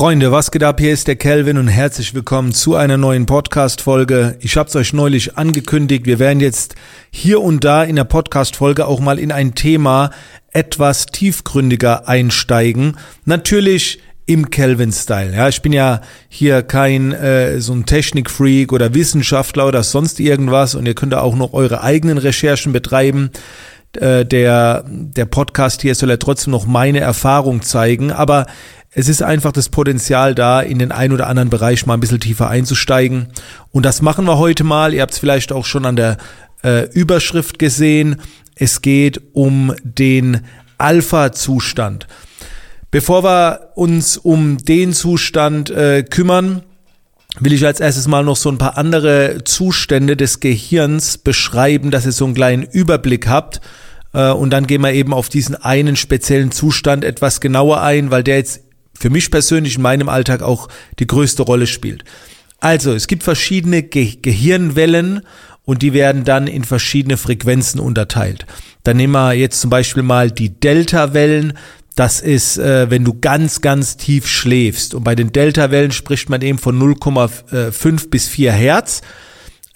Freunde, was geht ab? Hier ist der Kelvin und herzlich willkommen zu einer neuen Podcast-Folge. Ich habe es euch neulich angekündigt. Wir werden jetzt hier und da in der Podcast-Folge auch mal in ein Thema etwas tiefgründiger einsteigen. Natürlich im Kelvin-Style. Ja, ich bin ja hier kein äh, so ein Technikfreak oder Wissenschaftler oder sonst irgendwas und ihr könnt auch noch eure eigenen Recherchen betreiben. Äh, der, der Podcast hier soll ja trotzdem noch meine Erfahrung zeigen, aber es ist einfach das Potenzial da, in den ein oder anderen Bereich mal ein bisschen tiefer einzusteigen. Und das machen wir heute mal. Ihr habt es vielleicht auch schon an der äh, Überschrift gesehen. Es geht um den Alpha-Zustand. Bevor wir uns um den Zustand äh, kümmern, will ich als erstes mal noch so ein paar andere Zustände des Gehirns beschreiben, dass ihr so einen kleinen Überblick habt. Äh, und dann gehen wir eben auf diesen einen speziellen Zustand etwas genauer ein, weil der jetzt für mich persönlich in meinem Alltag auch die größte Rolle spielt. Also, es gibt verschiedene Ge Gehirnwellen und die werden dann in verschiedene Frequenzen unterteilt. Dann nehmen wir jetzt zum Beispiel mal die Delta-Wellen. Das ist, äh, wenn du ganz, ganz tief schläfst. Und bei den Delta-Wellen spricht man eben von 0,5 bis 4 Hertz.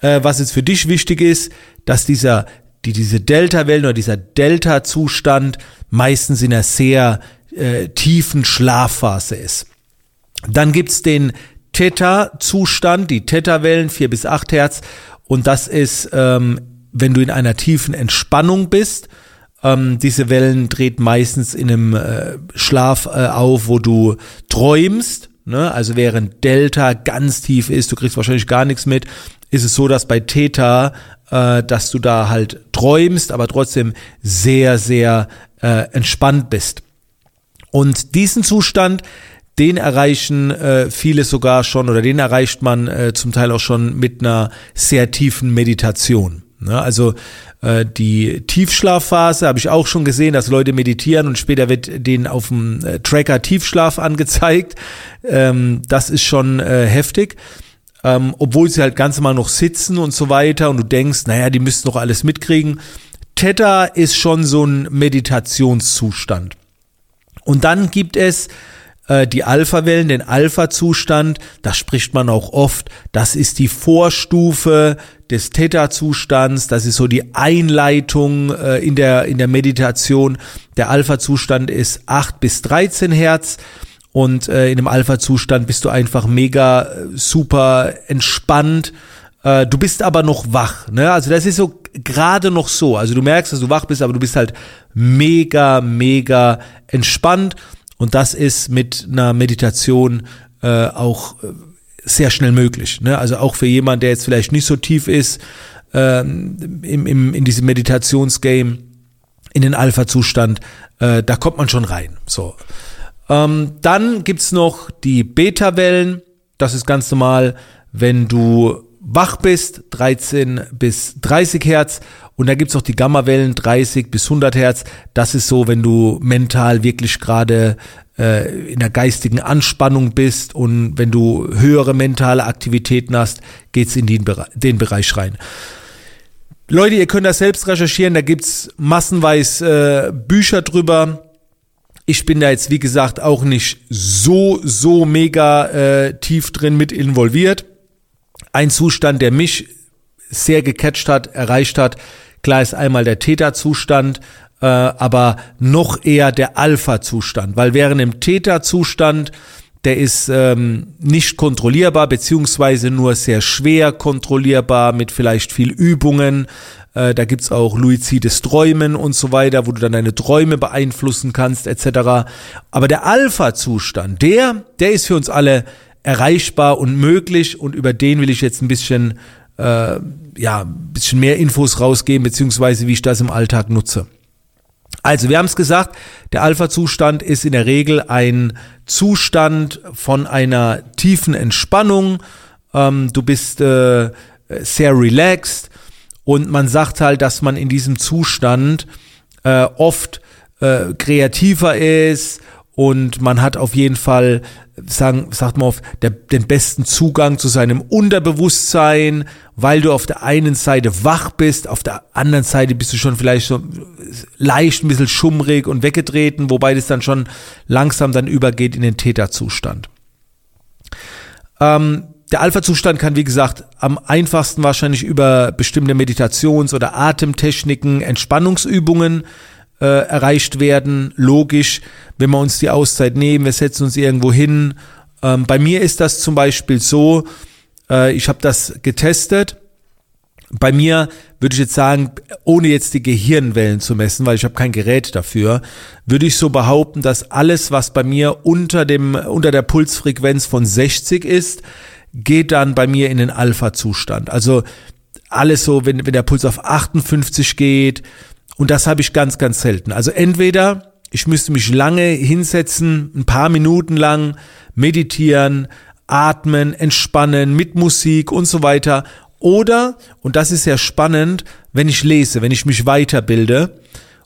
Äh, was jetzt für dich wichtig ist, dass dieser, die, diese Delta-Wellen oder dieser Delta-Zustand meistens in einer sehr äh, tiefen Schlafphase ist. Dann gibt's den Theta-Zustand, die Theta-Wellen, 4 bis 8 Hertz. Und das ist, ähm, wenn du in einer tiefen Entspannung bist. Ähm, diese Wellen dreht meistens in einem äh, Schlaf äh, auf, wo du träumst. Ne? Also während Delta ganz tief ist, du kriegst wahrscheinlich gar nichts mit, ist es so, dass bei Theta, äh, dass du da halt träumst, aber trotzdem sehr, sehr äh, entspannt bist. Und diesen Zustand, den erreichen äh, viele sogar schon oder den erreicht man äh, zum Teil auch schon mit einer sehr tiefen Meditation. Ne? Also äh, die Tiefschlafphase habe ich auch schon gesehen, dass Leute meditieren und später wird denen auf dem äh, Tracker Tiefschlaf angezeigt. Ähm, das ist schon äh, heftig. Ähm, obwohl sie halt ganz mal noch sitzen und so weiter und du denkst, naja, die müssten doch alles mitkriegen. Theta ist schon so ein Meditationszustand. Und dann gibt es äh, die Alpha-Wellen, den Alpha-Zustand, da spricht man auch oft, das ist die Vorstufe des Theta-Zustands, das ist so die Einleitung äh, in, der, in der Meditation. Der Alpha-Zustand ist 8 bis 13 Hertz und äh, in dem Alpha-Zustand bist du einfach mega äh, super entspannt. Äh, du bist aber noch wach. Ne? Also das ist so gerade noch so. Also du merkst, dass du wach bist, aber du bist halt mega, mega entspannt. Und das ist mit einer Meditation äh, auch äh, sehr schnell möglich. Ne? Also auch für jemand, der jetzt vielleicht nicht so tief ist ähm, im, im, in diesem Meditationsgame, in den Alpha-Zustand, äh, da kommt man schon rein. So. Ähm, dann gibt's noch die Beta-Wellen. Das ist ganz normal, wenn du wach bist, 13 bis 30 Hertz. Und da gibt's auch die Gammawellen, 30 bis 100 Hertz. Das ist so, wenn du mental wirklich gerade äh, in der geistigen Anspannung bist und wenn du höhere mentale Aktivitäten hast, geht's in den, Bereich, den Bereich rein. Leute, ihr könnt das selbst recherchieren, da gibt's massenweise äh, Bücher drüber. Ich bin da jetzt, wie gesagt, auch nicht so, so mega äh, tief drin mit involviert ein Zustand, der mich sehr gecatcht hat, erreicht hat. Klar ist einmal der Täterzustand, äh, aber noch eher der Alpha-Zustand, weil während im Täterzustand der ist ähm, nicht kontrollierbar, beziehungsweise nur sehr schwer kontrollierbar mit vielleicht viel Übungen. Äh, da gibt's auch luizides Träumen und so weiter, wo du dann deine Träume beeinflussen kannst, etc. Aber der Alpha-Zustand, der, der ist für uns alle erreichbar und möglich und über den will ich jetzt ein bisschen, äh, ja, bisschen mehr Infos rausgeben, beziehungsweise wie ich das im Alltag nutze. Also, wir haben es gesagt, der Alpha-Zustand ist in der Regel ein Zustand von einer tiefen Entspannung. Ähm, du bist äh, sehr relaxed und man sagt halt, dass man in diesem Zustand äh, oft äh, kreativer ist und man hat auf jeden Fall, sagen, sagt man auf, der, den besten Zugang zu seinem Unterbewusstsein, weil du auf der einen Seite wach bist, auf der anderen Seite bist du schon vielleicht so leicht ein bisschen schummrig und weggetreten, wobei das dann schon langsam dann übergeht in den Täterzustand. Ähm, der Alpha-Zustand kann, wie gesagt, am einfachsten wahrscheinlich über bestimmte Meditations- oder Atemtechniken, Entspannungsübungen äh, erreicht werden. Logisch, wenn wir uns die Auszeit nehmen, wir setzen uns irgendwo hin. Ähm, bei mir ist das zum Beispiel so, äh, ich habe das getestet bei mir würde ich jetzt sagen, ohne jetzt die Gehirnwellen zu messen, weil ich habe kein Gerät dafür, würde ich so behaupten, dass alles, was bei mir unter dem unter der Pulsfrequenz von 60 ist, geht dann bei mir in den Alpha-Zustand. Also alles so, wenn, wenn der Puls auf 58 geht, und das habe ich ganz, ganz selten. Also entweder ich müsste mich lange hinsetzen, ein paar Minuten lang meditieren, atmen, entspannen, mit Musik und so weiter. Oder, und das ist sehr spannend, wenn ich lese, wenn ich mich weiterbilde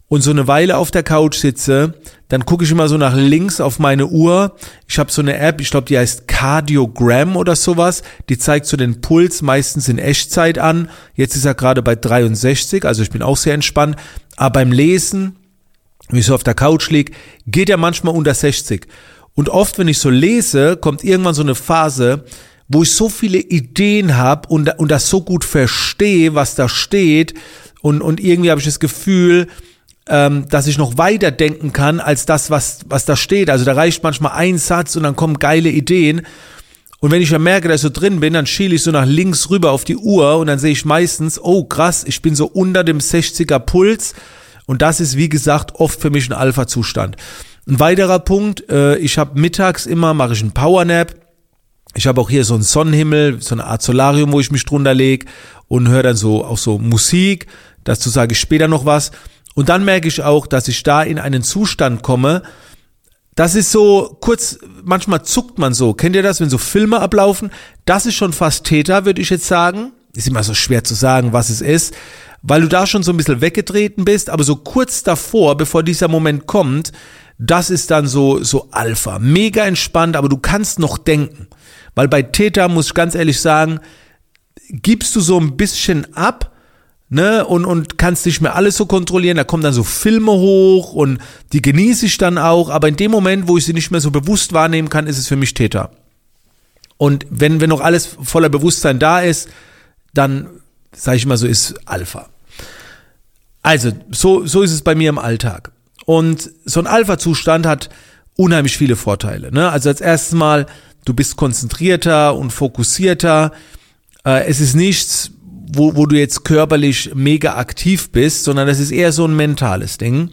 und so eine Weile auf der Couch sitze, dann gucke ich immer so nach links auf meine Uhr. Ich habe so eine App, ich glaube, die heißt Cardiogram oder sowas. Die zeigt so den Puls meistens in Echtzeit an. Jetzt ist er gerade bei 63, also ich bin auch sehr entspannt. Aber beim Lesen, wenn ich so auf der Couch liege, geht er manchmal unter 60. Und oft, wenn ich so lese, kommt irgendwann so eine Phase, wo ich so viele Ideen habe und, und das so gut verstehe, was da steht. Und, und irgendwie habe ich das Gefühl, ähm, dass ich noch weiter denken kann als das, was, was da steht. Also da reicht manchmal ein Satz und dann kommen geile Ideen. Und wenn ich ja merke, dass ich so drin bin, dann schiele ich so nach links rüber auf die Uhr und dann sehe ich meistens, oh krass, ich bin so unter dem 60er Puls. Und das ist, wie gesagt, oft für mich ein Alpha-Zustand. Ein weiterer Punkt, äh, ich habe mittags immer, mache ich einen Powernap ich habe auch hier so einen Sonnenhimmel, so eine Art Solarium, wo ich mich drunter lege und höre dann so auch so Musik. Dazu sage ich später noch was. Und dann merke ich auch, dass ich da in einen Zustand komme. Das ist so kurz, manchmal zuckt man so. Kennt ihr das, wenn so Filme ablaufen? Das ist schon fast Täter, würde ich jetzt sagen. Ist immer so schwer zu sagen, was es ist, weil du da schon so ein bisschen weggetreten bist, aber so kurz davor, bevor dieser Moment kommt, das ist dann so, so Alpha. Mega entspannt, aber du kannst noch denken. Weil bei Täter muss ich ganz ehrlich sagen, gibst du so ein bisschen ab, ne, und, und kannst nicht mehr alles so kontrollieren. Da kommen dann so Filme hoch und die genieße ich dann auch. Aber in dem Moment, wo ich sie nicht mehr so bewusst wahrnehmen kann, ist es für mich Täter. Und wenn, wenn noch alles voller Bewusstsein da ist, dann, sage ich mal so, ist Alpha. Also, so, so ist es bei mir im Alltag. Und so ein Alpha-Zustand hat unheimlich viele Vorteile. Ne? Also als erstes Mal, du bist konzentrierter und fokussierter. Äh, es ist nichts, wo, wo du jetzt körperlich mega aktiv bist, sondern das ist eher so ein mentales Ding.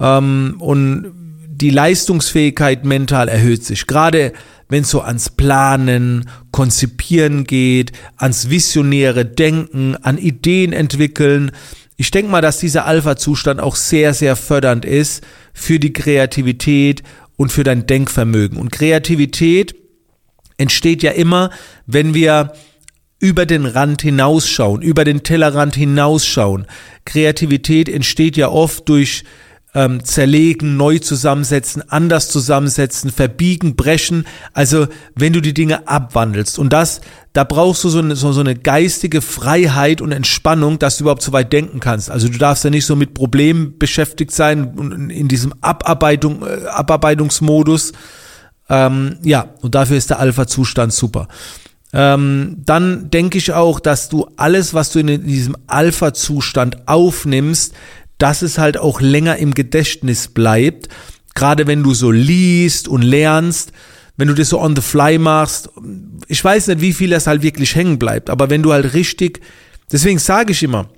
Ähm, und die Leistungsfähigkeit mental erhöht sich. Gerade wenn es so ans Planen, Konzipieren geht, ans visionäre Denken, an Ideen entwickeln. Ich denke mal, dass dieser Alpha-Zustand auch sehr, sehr fördernd ist für die Kreativität und für dein Denkvermögen. Und Kreativität entsteht ja immer, wenn wir über den Rand hinausschauen, über den Tellerrand hinausschauen. Kreativität entsteht ja oft durch ähm, zerlegen, neu zusammensetzen, anders zusammensetzen, verbiegen, brechen. Also wenn du die Dinge abwandelst und das, da brauchst du so eine, so, so eine geistige Freiheit und Entspannung, dass du überhaupt so weit denken kannst. Also du darfst ja nicht so mit Problemen beschäftigt sein und in diesem Abarbeitung, äh, Abarbeitungsmodus, ähm, ja, und dafür ist der Alpha-Zustand super. Ähm, dann denke ich auch, dass du alles, was du in diesem Alpha-Zustand aufnimmst, dass es halt auch länger im Gedächtnis bleibt. Gerade wenn du so liest und lernst, wenn du das so on the fly machst. Ich weiß nicht, wie viel das halt wirklich hängen bleibt, aber wenn du halt richtig, deswegen sage ich immer,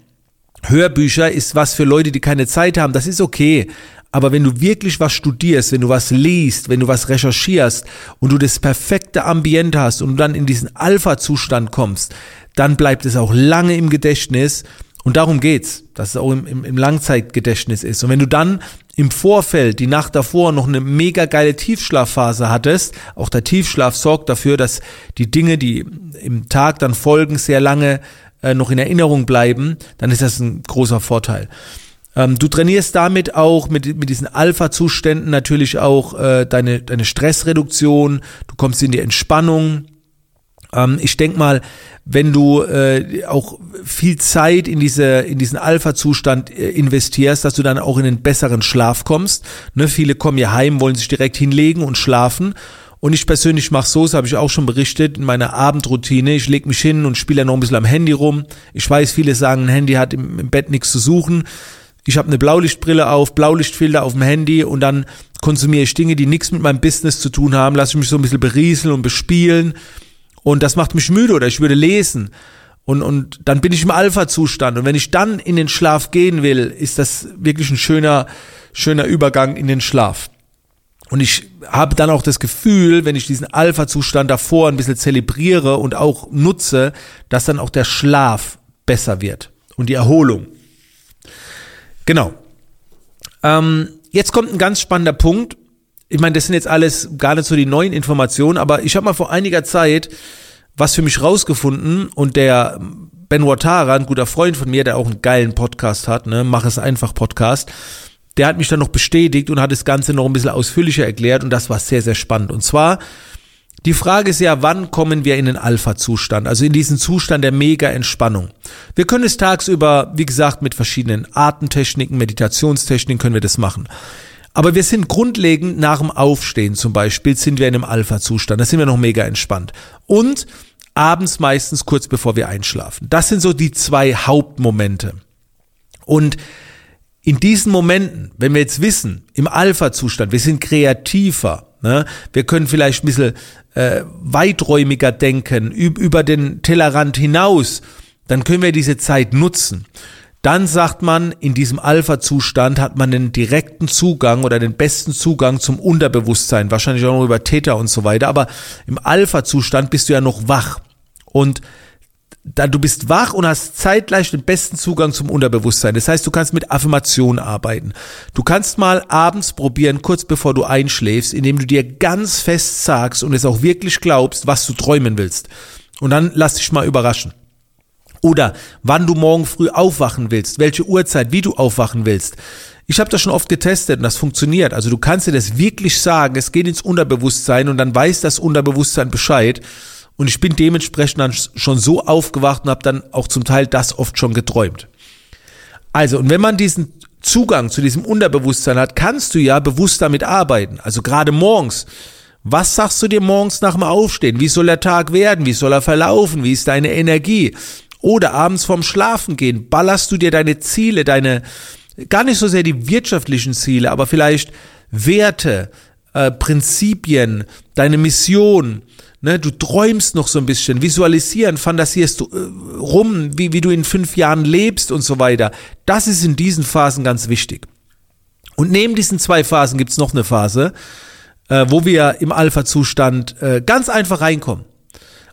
Hörbücher ist was für Leute, die keine Zeit haben, das ist okay. Aber wenn du wirklich was studierst, wenn du was liest, wenn du was recherchierst und du das perfekte Ambiente hast und dann in diesen Alpha-Zustand kommst, dann bleibt es auch lange im Gedächtnis. Und darum geht's, dass es auch im, im, im Langzeitgedächtnis ist. Und wenn du dann im Vorfeld, die Nacht davor, noch eine mega geile Tiefschlafphase hattest, auch der Tiefschlaf sorgt dafür, dass die Dinge, die im Tag dann folgen, sehr lange äh, noch in Erinnerung bleiben, dann ist das ein großer Vorteil. Ähm, du trainierst damit auch mit, mit diesen Alpha-Zuständen natürlich auch äh, deine, deine Stressreduktion, du kommst in die Entspannung. Ähm, ich denk mal, wenn du äh, auch viel Zeit in diese in diesen Alpha-Zustand äh, investierst, dass du dann auch in einen besseren Schlaf kommst. Ne, viele kommen ja heim, wollen sich direkt hinlegen und schlafen Und ich persönlich mache so, das habe ich auch schon berichtet, in meiner Abendroutine. Ich lege mich hin und spiele noch ein bisschen am Handy rum. Ich weiß, viele sagen, ein Handy hat im, im Bett nichts zu suchen. Ich habe eine Blaulichtbrille auf, Blaulichtfilter auf dem Handy und dann konsumiere ich Dinge, die nichts mit meinem Business zu tun haben, lasse ich mich so ein bisschen berieseln und bespielen. Und das macht mich müde oder ich würde lesen. Und, und dann bin ich im Alpha-Zustand. Und wenn ich dann in den Schlaf gehen will, ist das wirklich ein schöner, schöner Übergang in den Schlaf. Und ich habe dann auch das Gefühl, wenn ich diesen Alpha-Zustand davor ein bisschen zelebriere und auch nutze, dass dann auch der Schlaf besser wird und die Erholung. Genau. Ähm, jetzt kommt ein ganz spannender Punkt. Ich meine, das sind jetzt alles gar nicht so die neuen Informationen, aber ich habe mal vor einiger Zeit was für mich rausgefunden und der Ben Watara, ein guter Freund von mir, der auch einen geilen Podcast hat, ne, mach es einfach Podcast, der hat mich dann noch bestätigt und hat das Ganze noch ein bisschen ausführlicher erklärt und das war sehr, sehr spannend. Und zwar, die Frage ist ja, wann kommen wir in den Alpha-Zustand, also in diesen Zustand der Mega-Entspannung. Wir können es tagsüber, wie gesagt, mit verschiedenen Atemtechniken, Meditationstechniken können wir das machen. Aber wir sind grundlegend nach dem Aufstehen zum Beispiel, sind wir in einem Alpha-Zustand, da sind wir noch mega entspannt. Und abends meistens kurz bevor wir einschlafen. Das sind so die zwei Hauptmomente. Und in diesen Momenten, wenn wir jetzt wissen, im Alpha-Zustand, wir sind kreativer, ne? wir können vielleicht ein bisschen äh, weiträumiger denken, über den Tellerrand hinaus, dann können wir diese Zeit nutzen. Dann sagt man, in diesem Alpha-Zustand hat man den direkten Zugang oder den besten Zugang zum Unterbewusstsein, wahrscheinlich auch noch über Täter und so weiter, aber im Alpha-Zustand bist du ja noch wach. Und da du bist wach und hast zeitgleich den besten Zugang zum Unterbewusstsein. Das heißt, du kannst mit Affirmationen arbeiten. Du kannst mal abends probieren, kurz bevor du einschläfst, indem du dir ganz fest sagst und es auch wirklich glaubst, was du träumen willst. Und dann lass dich mal überraschen. Oder wann du morgen früh aufwachen willst, welche Uhrzeit, wie du aufwachen willst. Ich habe das schon oft getestet und das funktioniert. Also du kannst dir das wirklich sagen, es geht ins Unterbewusstsein und dann weiß das Unterbewusstsein Bescheid. Und ich bin dementsprechend dann schon so aufgewacht und habe dann auch zum Teil das oft schon geträumt. Also, und wenn man diesen Zugang zu diesem Unterbewusstsein hat, kannst du ja bewusst damit arbeiten. Also gerade morgens. Was sagst du dir morgens nach dem Aufstehen? Wie soll der Tag werden? Wie soll er verlaufen? Wie ist deine Energie? Oder abends vorm Schlafen gehen, ballerst du dir deine Ziele, deine, gar nicht so sehr die wirtschaftlichen Ziele, aber vielleicht Werte, äh, Prinzipien, deine Mission, Ne, du träumst noch so ein bisschen, visualisieren, fantasierst du äh, rum, wie, wie du in fünf Jahren lebst und so weiter. Das ist in diesen Phasen ganz wichtig. Und neben diesen zwei Phasen gibt's noch eine Phase, äh, wo wir im Alpha-Zustand äh, ganz einfach reinkommen.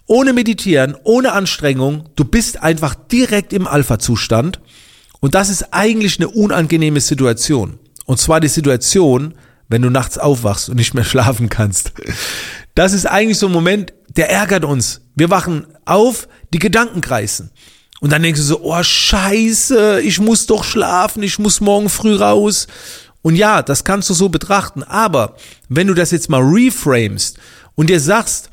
Ohne Meditieren, ohne Anstrengung, du bist einfach direkt im Alpha-Zustand. Und das ist eigentlich eine unangenehme Situation. Und zwar die Situation, wenn du nachts aufwachst und nicht mehr schlafen kannst. Das ist eigentlich so ein Moment, der ärgert uns. Wir wachen auf, die Gedanken kreisen. Und dann denkst du so, oh scheiße, ich muss doch schlafen, ich muss morgen früh raus. Und ja, das kannst du so betrachten. Aber wenn du das jetzt mal reframest und dir sagst,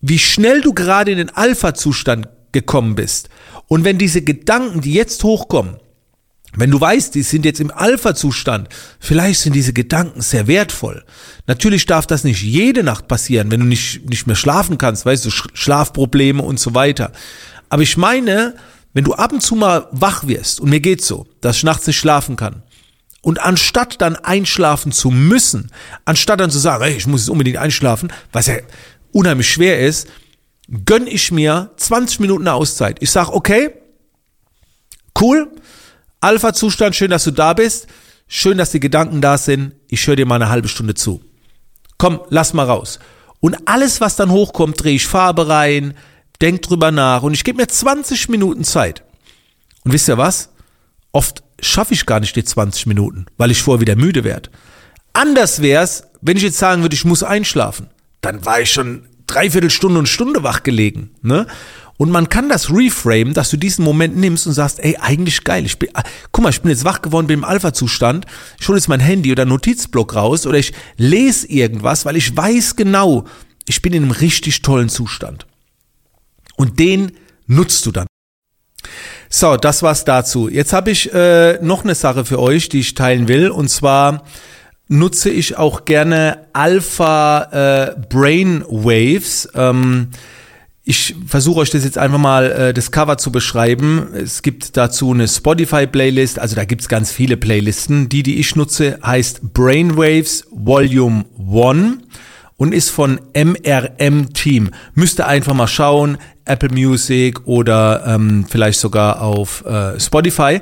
wie schnell du gerade in den Alpha-Zustand gekommen bist und wenn diese Gedanken, die jetzt hochkommen, wenn du weißt, die sind jetzt im Alpha-Zustand, vielleicht sind diese Gedanken sehr wertvoll. Natürlich darf das nicht jede Nacht passieren, wenn du nicht, nicht mehr schlafen kannst, weißt du, Schlafprobleme und so weiter. Aber ich meine, wenn du ab und zu mal wach wirst, und mir geht's so, dass ich nachts nicht schlafen kann, und anstatt dann einschlafen zu müssen, anstatt dann zu sagen, hey, ich muss jetzt unbedingt einschlafen, was ja unheimlich schwer ist, gönn ich mir 20 Minuten Auszeit. Ich sag, okay, cool, Alpha-Zustand, schön, dass du da bist. Schön, dass die Gedanken da sind. Ich höre dir mal eine halbe Stunde zu. Komm, lass mal raus. Und alles, was dann hochkommt, drehe ich Farbe rein, denk drüber nach und ich gebe mir 20 Minuten Zeit. Und wisst ihr was? Oft schaffe ich gar nicht die 20 Minuten, weil ich vorher wieder müde werde. Anders wär's, wenn ich jetzt sagen würde, ich muss einschlafen. Dann war ich schon dreiviertel Stunde und Stunde wach gelegen. Ne? Und man kann das reframe, dass du diesen Moment nimmst und sagst, ey, eigentlich geil. Ich bin, ah, guck mal, ich bin jetzt wach geworden, bin im Alpha-Zustand. Ich hole jetzt mein Handy oder Notizblock raus oder ich lese irgendwas, weil ich weiß genau, ich bin in einem richtig tollen Zustand. Und den nutzt du dann. So, das war's dazu. Jetzt habe ich äh, noch eine Sache für euch, die ich teilen will. Und zwar nutze ich auch gerne Alpha äh, Brain Waves. Ähm, ich versuche euch das jetzt einfach mal äh, das Cover zu beschreiben. Es gibt dazu eine Spotify-Playlist, also da gibt's ganz viele Playlisten. Die, die ich nutze, heißt Brainwaves Volume 1 und ist von MRM Team. Müsst ihr einfach mal schauen, Apple Music oder ähm, vielleicht sogar auf äh, Spotify.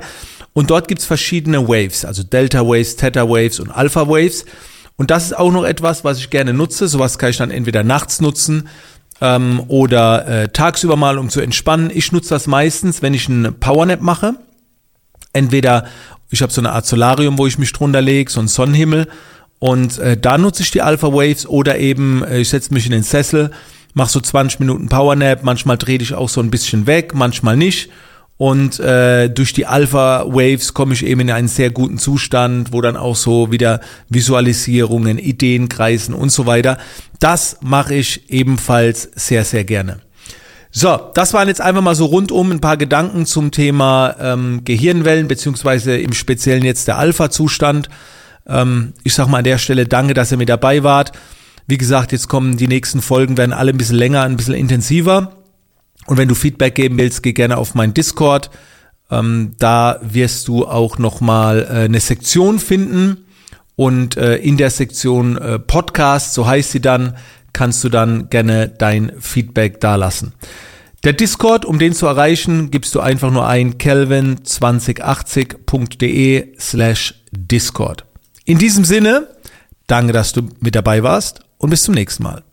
Und dort gibt's verschiedene Waves, also Delta Waves, Theta Waves und Alpha Waves. Und das ist auch noch etwas, was ich gerne nutze. Sowas kann ich dann entweder nachts nutzen ähm, oder äh, tagsüber mal, um zu entspannen. Ich nutze das meistens, wenn ich einen Powernap mache. Entweder ich habe so eine Art Solarium, wo ich mich drunter lege, so ein Sonnenhimmel. Und äh, da nutze ich die Alpha Waves oder eben äh, ich setze mich in den Sessel, mache so 20 Minuten Powernap. Manchmal drehe ich auch so ein bisschen weg, manchmal nicht. Und äh, durch die Alpha Waves komme ich eben in einen sehr guten Zustand, wo dann auch so wieder Visualisierungen, Ideen kreisen und so weiter. Das mache ich ebenfalls sehr, sehr gerne. So, das waren jetzt einfach mal so rundum ein paar Gedanken zum Thema ähm, Gehirnwellen, beziehungsweise im Speziellen jetzt der Alpha-Zustand. Ähm, ich sag mal an der Stelle danke, dass ihr mit dabei wart. Wie gesagt, jetzt kommen die nächsten Folgen, werden alle ein bisschen länger, ein bisschen intensiver. Und wenn du Feedback geben willst, geh gerne auf meinen Discord. Ähm, da wirst du auch nochmal äh, eine Sektion finden. Und äh, in der Sektion äh, Podcast, so heißt sie dann, kannst du dann gerne dein Feedback dalassen. Der Discord, um den zu erreichen, gibst du einfach nur ein kelvin2080.de slash Discord. In diesem Sinne, danke, dass du mit dabei warst und bis zum nächsten Mal.